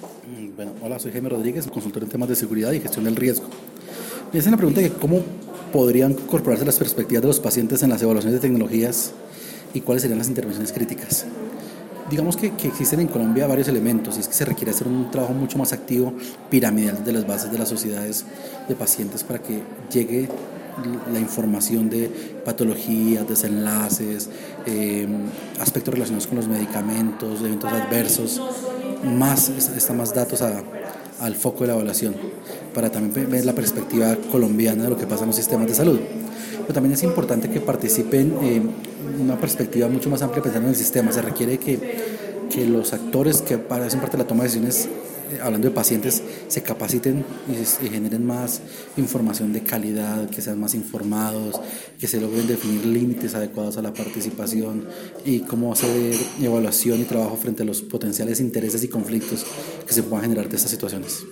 Mm, bueno, hola, soy Jaime Rodríguez, consultor en temas de seguridad y gestión del riesgo. Me hacen la pregunta de cómo podrían incorporarse las perspectivas de los pacientes en las evaluaciones de tecnologías y cuáles serían las intervenciones críticas. Digamos que, que, existen en Colombia varios elementos y es que se requiere hacer un trabajo mucho más activo, piramidal, de las bases de las sociedades de pacientes para que llegue la información de patologías, desenlaces, eh, aspectos relacionados con los medicamentos, eventos adversos, más, está más datos al foco de la evaluación, para también ver la perspectiva colombiana de lo que pasa en los sistemas de salud. Pero también es importante que participen en una perspectiva mucho más amplia pensando en el sistema. Se requiere que, que los actores que hacen parte de la toma de decisiones eh, hablando de pacientes, se capaciten y, generen más información de calidad, que sean más informados, que se logren definir límites adecuados a la participación y cómo hacer evaluación y trabajo frente a los potenciales intereses y conflictos que se puedan generar de estas situaciones.